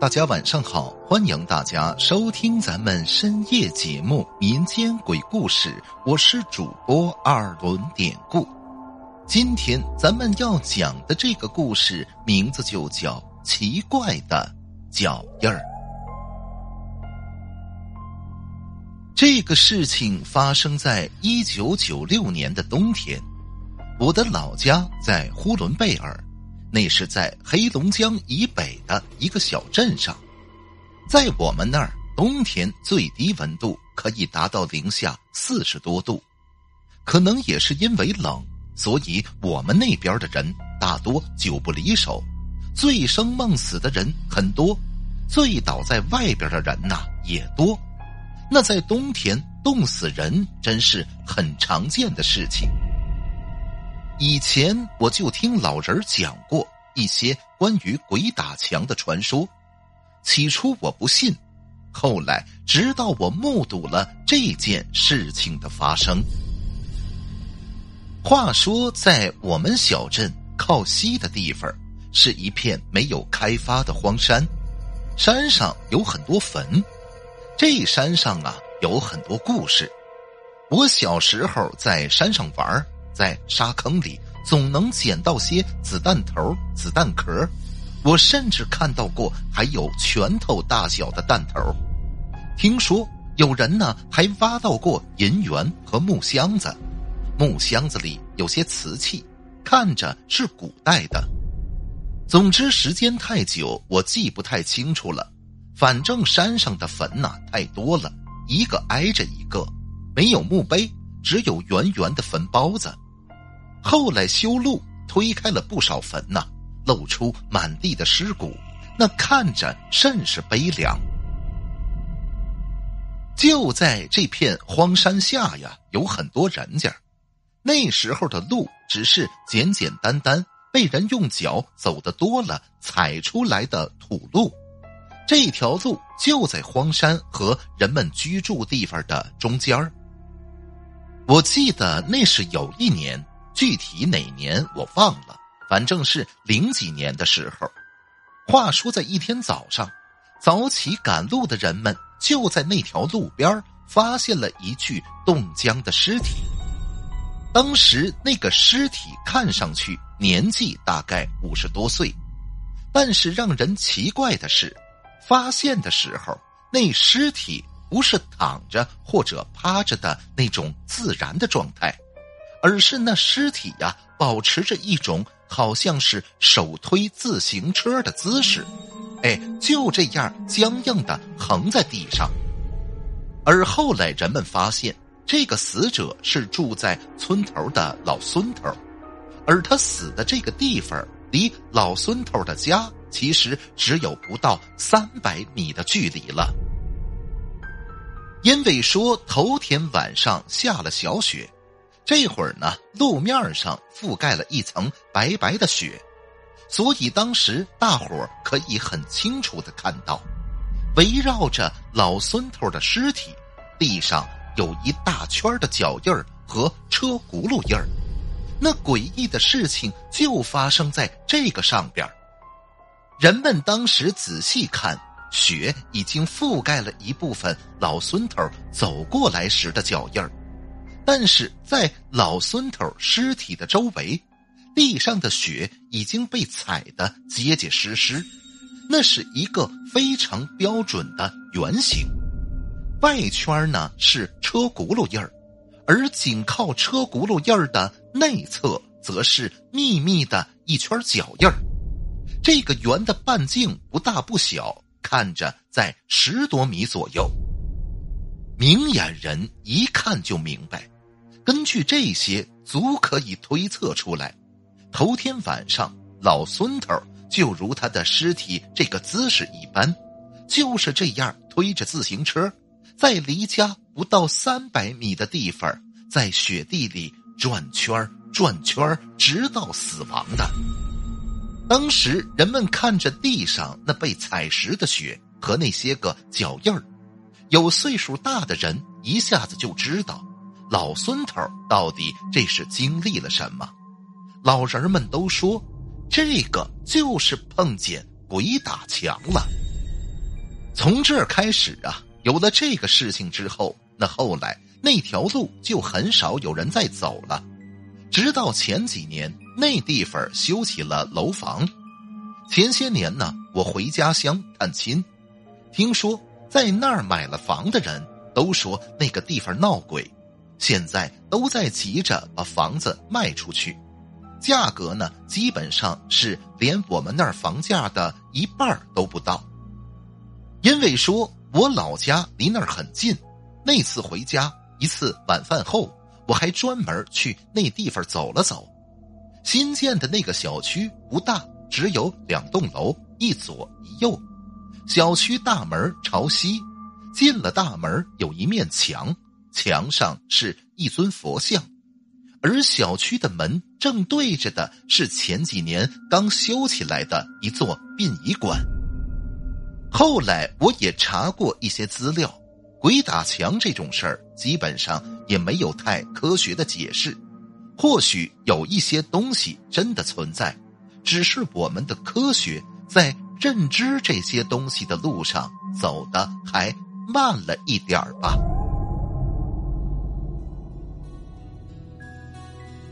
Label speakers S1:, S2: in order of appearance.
S1: 大家晚上好，欢迎大家收听咱们深夜节目《民间鬼故事》，我是主播二轮典故。今天咱们要讲的这个故事名字就叫《奇怪的脚印儿》。这个事情发生在一九九六年的冬天，我的老家在呼伦贝尔。那是在黑龙江以北的一个小镇上，在我们那儿，冬天最低温度可以达到零下四十多度。可能也是因为冷，所以我们那边的人大多久不离手，醉生梦死的人很多，醉倒在外边的人呐也多。那在冬天冻死人，真是很常见的事情。以前我就听老人讲过一些关于鬼打墙的传说，起初我不信，后来直到我目睹了这件事情的发生。话说，在我们小镇靠西的地方，是一片没有开发的荒山，山上有很多坟，这山上啊有很多故事。我小时候在山上玩在沙坑里，总能捡到些子弹头、子弹壳。我甚至看到过还有拳头大小的弹头。听说有人呢还挖到过银元和木箱子，木箱子里有些瓷器，看着是古代的。总之，时间太久，我记不太清楚了。反正山上的坟呐太多了，一个挨着一个，没有墓碑，只有圆圆的坟包子。后来修路，推开了不少坟呐，露出满地的尸骨，那看着甚是悲凉。就在这片荒山下呀，有很多人家。那时候的路只是简简单单，被人用脚走的多了踩出来的土路。这条路就在荒山和人们居住地方的中间我记得那是有一年。具体哪年我忘了，反正是零几年的时候。话说，在一天早上，早起赶路的人们就在那条路边发现了一具冻僵的尸体。当时那个尸体看上去年纪大概五十多岁，但是让人奇怪的是，发现的时候那尸体不是躺着或者趴着的那种自然的状态。而是那尸体呀，保持着一种好像是手推自行车的姿势，哎，就这样僵硬的横在地上。而后来人们发现，这个死者是住在村头的老孙头，而他死的这个地方离老孙头的家其实只有不到三百米的距离了。因为说头天晚上下了小雪。这会儿呢，路面上覆盖了一层白白的雪，所以当时大伙可以很清楚的看到，围绕着老孙头的尸体，地上有一大圈的脚印儿和车轱辘印儿。那诡异的事情就发生在这个上边人们当时仔细看，雪已经覆盖了一部分老孙头走过来时的脚印儿。但是在老孙头尸体的周围，地上的雪已经被踩得结结实实，那是一个非常标准的圆形，外圈呢是车轱辘印儿，而紧靠车轱辘印儿的内侧则是密密的一圈脚印儿。这个圆的半径不大不小，看着在十多米左右。明眼人一看就明白。根据这些，足可以推测出来，头天晚上老孙头就如他的尸体这个姿势一般，就是这样推着自行车，在离家不到三百米的地方，在雪地里转圈转圈直到死亡的。当时人们看着地上那被踩实的雪和那些个脚印儿，有岁数大的人一下子就知道。老孙头到底这是经历了什么？老人们都说，这个就是碰见鬼打墙了。从这儿开始啊，有了这个事情之后，那后来那条路就很少有人再走了。直到前几年，那地方修起了楼房。前些年呢，我回家乡探亲，听说在那儿买了房的人都说那个地方闹鬼，现在都在急着把房子卖出去，价格呢基本上是连我们那儿房价的一半都不到。因为说我老家离那儿很近，那次回家一次晚饭后。我还专门去那地方走了走，新建的那个小区不大，只有两栋楼，一左一右。小区大门朝西，进了大门有一面墙，墙上是一尊佛像，而小区的门正对着的是前几年刚修起来的一座殡仪馆。后来我也查过一些资料。鬼打墙这种事儿，基本上也没有太科学的解释。或许有一些东西真的存在，只是我们的科学在认知这些东西的路上走的还慢了一点儿吧。